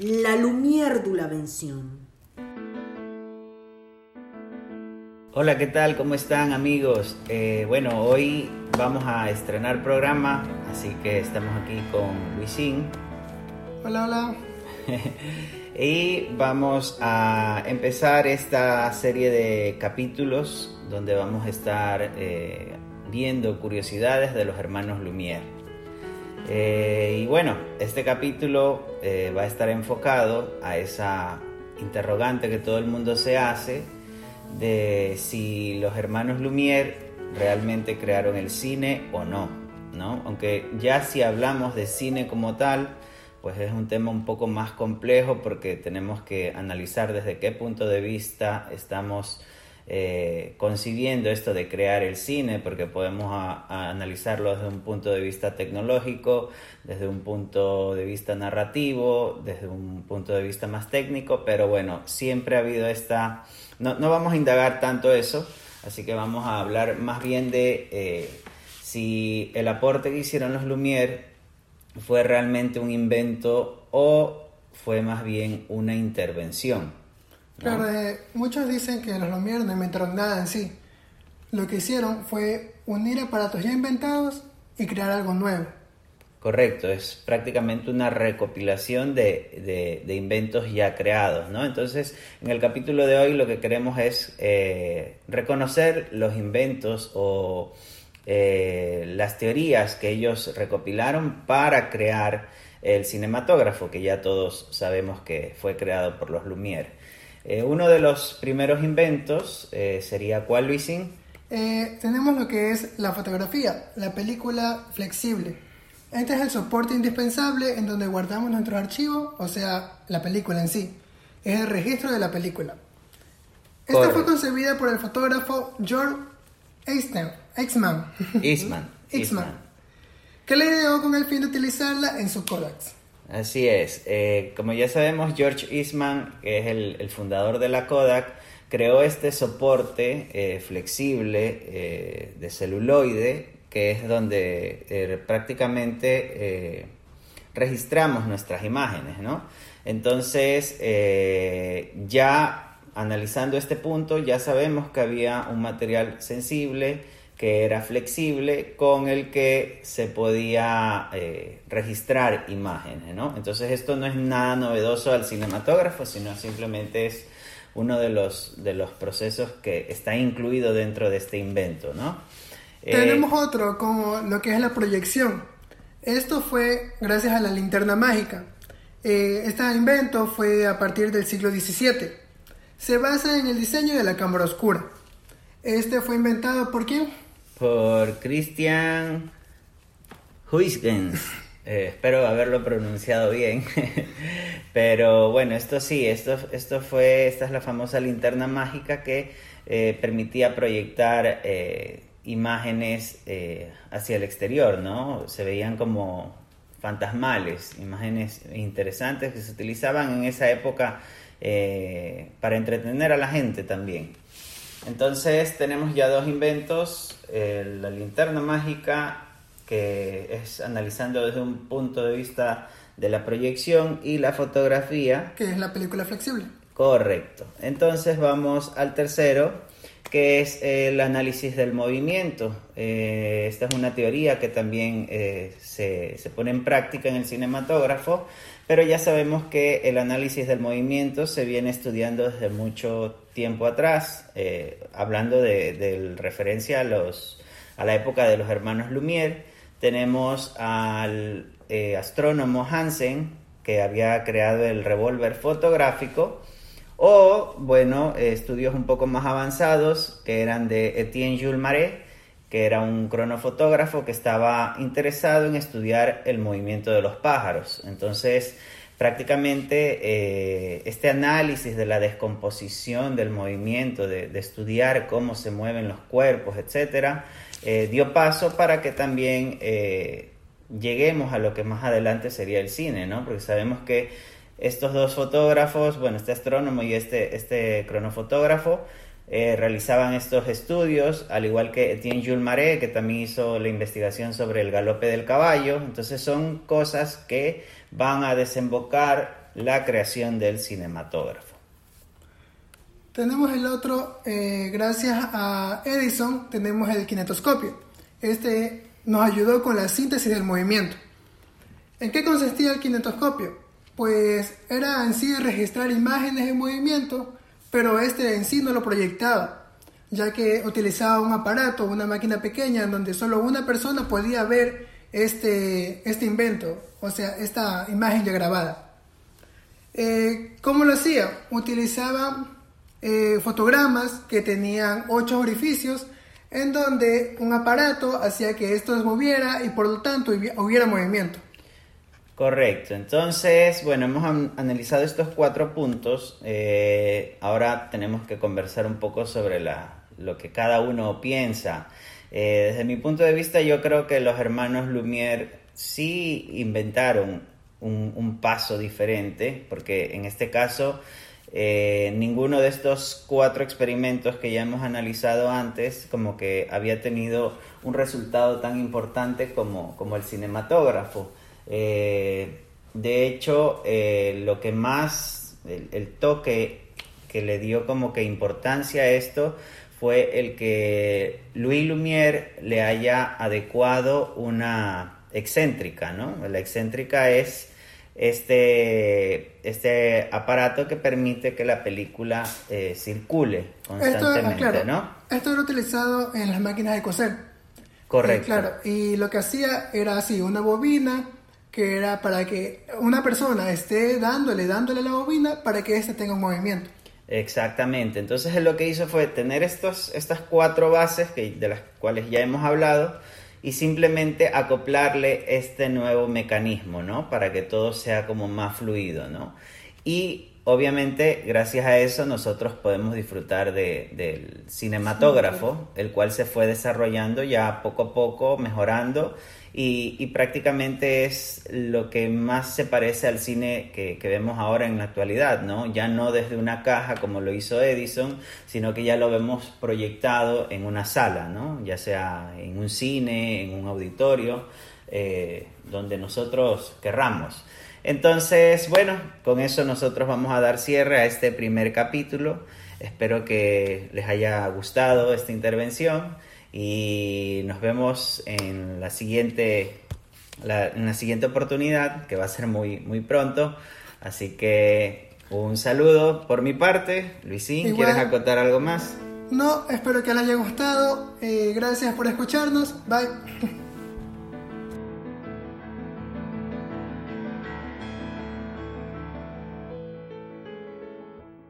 la Lumière de la Vención. Hola, ¿qué tal? ¿Cómo están amigos? Eh, bueno, hoy vamos a estrenar programa, así que estamos aquí con Luisín. Hola, hola. y vamos a empezar esta serie de capítulos donde vamos a estar eh, viendo curiosidades de los hermanos Lumière. Eh, y bueno, este capítulo eh, va a estar enfocado a esa interrogante que todo el mundo se hace de si los hermanos Lumière realmente crearon el cine o no, ¿no? Aunque ya si hablamos de cine como tal, pues es un tema un poco más complejo porque tenemos que analizar desde qué punto de vista estamos eh, esto de crear el cine, porque podemos analizarlo desde un punto de vista tecnológico, desde un punto de vista narrativo, desde un punto de vista más técnico, pero bueno, siempre ha habido esta... No, vamos a indagar tanto eso, así que vamos a hablar más bien de eh, si el aporte que hicieron los Lumière fue realmente un invento o fue más bien una intervención. Claro, eh, muchos dicen que los Lumière no inventaron nada en sí. Lo que hicieron fue unir aparatos ya inventados y crear algo nuevo. Correcto, es prácticamente una recopilación de, inventos ya creados, ¿no? Entonces, en el capítulo de hoy lo que queremos es eh, reconocer los inventos o eh, las teorías que ellos recopilaron para crear el cinematógrafo, que ya todos sabemos que fue creado por los Lumière. Eh, uno de los primeros inventos eh, sería ¿cuál, Luisín? Eh, tenemos lo que es la fotografía, la película flexible. Este es el soporte indispensable en donde guardamos nuestro archivo, o sea, la película en sí. Es el registro de la película. Esta fue concebida por el fotógrafo George Eastman, Eastman, Eastman, que le ideó con el fin de utilizarla en su Kodaks. Así es. Eh, como ya sabemos, George Eastman, que es el, fundador de la Kodak, creó este soporte eh, flexible eh, de celuloide, que es donde prácticamente registramos nuestras imágenes, ¿no? Entonces, ya analizando este punto, ya sabemos que había un material sensible, que era flexible con el que se podía eh, registrar imágenes, ¿no? Entonces esto no es nada novedoso al cinematógrafo, sino simplemente es uno de los, de los procesos que está incluido dentro de este invento, ¿no? Eh, Tenemos otro, como lo que es la proyección. Esto fue gracias a la linterna mágica. Eh, este invento fue a partir del siglo XVII. Se basa en el diseño de la cámara oscura. Este fue inventado por quién? Por Christian Huygens. Eh, espero haberlo pronunciado bien. Pero bueno, esto sí, esto, esto fue, esta es la famosa linterna mágica que eh, permitía proyectar eh, imágenes hacia el exterior, ¿no? Se veían como fantasmales, imágenes interesantes que se utilizaban en esa época para entretener a la gente también. Entonces tenemos ya dos inventos, la linterna mágica, que es analizando desde un punto de vista de la proyección, y la fotografía. Que es la película flexible. Correcto. Entonces vamos al tercero, que es el análisis del movimiento. Eh, esta es una teoría que también eh, se, se, pone en práctica en el cinematógrafo, pero ya sabemos que el análisis del movimiento se viene estudiando desde mucho tiempo atrás, eh, hablando de, referencia a, los, a la época de los hermanos Lumière. Tenemos al astrónomo Hansen, que había creado el revólver fotográfico, o, bueno, estudios un poco más avanzados que eran de Etienne Jules Marais, que era un cronofotógrafo que estaba interesado en estudiar el movimiento de los pájaros. Entonces, prácticamente eh, este análisis de la descomposición del movimiento, de, estudiar cómo se mueven los cuerpos, etcétera, eh, dio paso para que también eh, lleguemos a lo que más adelante sería el cine, ¿no? Porque sabemos que estos dos fotógrafos, bueno, este astrónomo y este, este cronofotógrafo, realizaban estos estudios, al igual que Etienne Jules Marais, que también hizo la investigación sobre el galope del caballo. Entonces son cosas que van a desembocar la creación del cinematógrafo. Tenemos el otro, eh, gracias a Edison, tenemos el kinetoscopio. Este nos ayudó con la síntesis del movimiento. ¿En qué consistía el kinetoscopio? Pues era en sí registrar imágenes en movimiento, pero este en sí no lo proyectaba, ya que utilizaba un aparato, una máquina pequeña, en donde solo una persona podía ver este, este invento, o sea, esta imagen ya grabada. Eh, ¿Cómo lo hacía? Utilizaba eh, fotogramas que tenían ocho orificios en donde un aparato hacía que esto se moviera y por lo tanto hubiera movimiento. Correcto, entonces, bueno, hemos analizado estos cuatro puntos, eh, ahora tenemos que conversar un poco sobre la, lo que cada uno piensa. Eh, desde mi punto de vista, yo creo que los hermanos Lumière sí inventaron un, paso diferente, porque en este caso eh, ninguno de estos cuatro experimentos que ya hemos analizado antes como que había tenido un resultado tan importante como, como el cinematógrafo. Eh, de hecho, lo que más, el, toque que le dio como que importancia a esto fue el que Louis Lumière le haya adecuado una excéntrica, ¿no? La excéntrica es este, este aparato que permite que la película eh, circule constantemente, esto, ¿no? Esto era utilizado en las máquinas de coser. Correcto. Eh, claro, y lo que hacía era así, una bobina que era para que una persona esté dándole, dándole la bobina para que éste tenga un movimiento. Exactamente, entonces lo que hizo fue tener estos, estas cuatro bases que, de las cuales ya hemos hablado, y simplemente acoplarle este nuevo mecanismo, ¿no? Para que todo sea como más fluido, ¿no? Y obviamente gracias a eso nosotros podemos disfrutar de, del cinematógrafo, el cual se fue desarrollando ya poco a poco, mejorando y, prácticamente es lo que más se parece al cine que, vemos ahora en la actualidad, ¿no? Ya no desde una caja como lo hizo Edison, sino que ya lo vemos proyectado en una sala, ¿no? Ya sea en un cine, en un auditorio, eh, donde nosotros querramos. Entonces, bueno, con eso nosotros vamos a dar cierre a este primer capítulo. Espero que les haya gustado esta intervención y nos vemos en la siguiente, en la siguiente oportunidad, que va a ser muy, muy pronto. Así que un saludo por mi parte. Luisín, ¿quieres acotar algo más? No, espero que les haya gustado. Eh, gracias por escucharnos. Bye.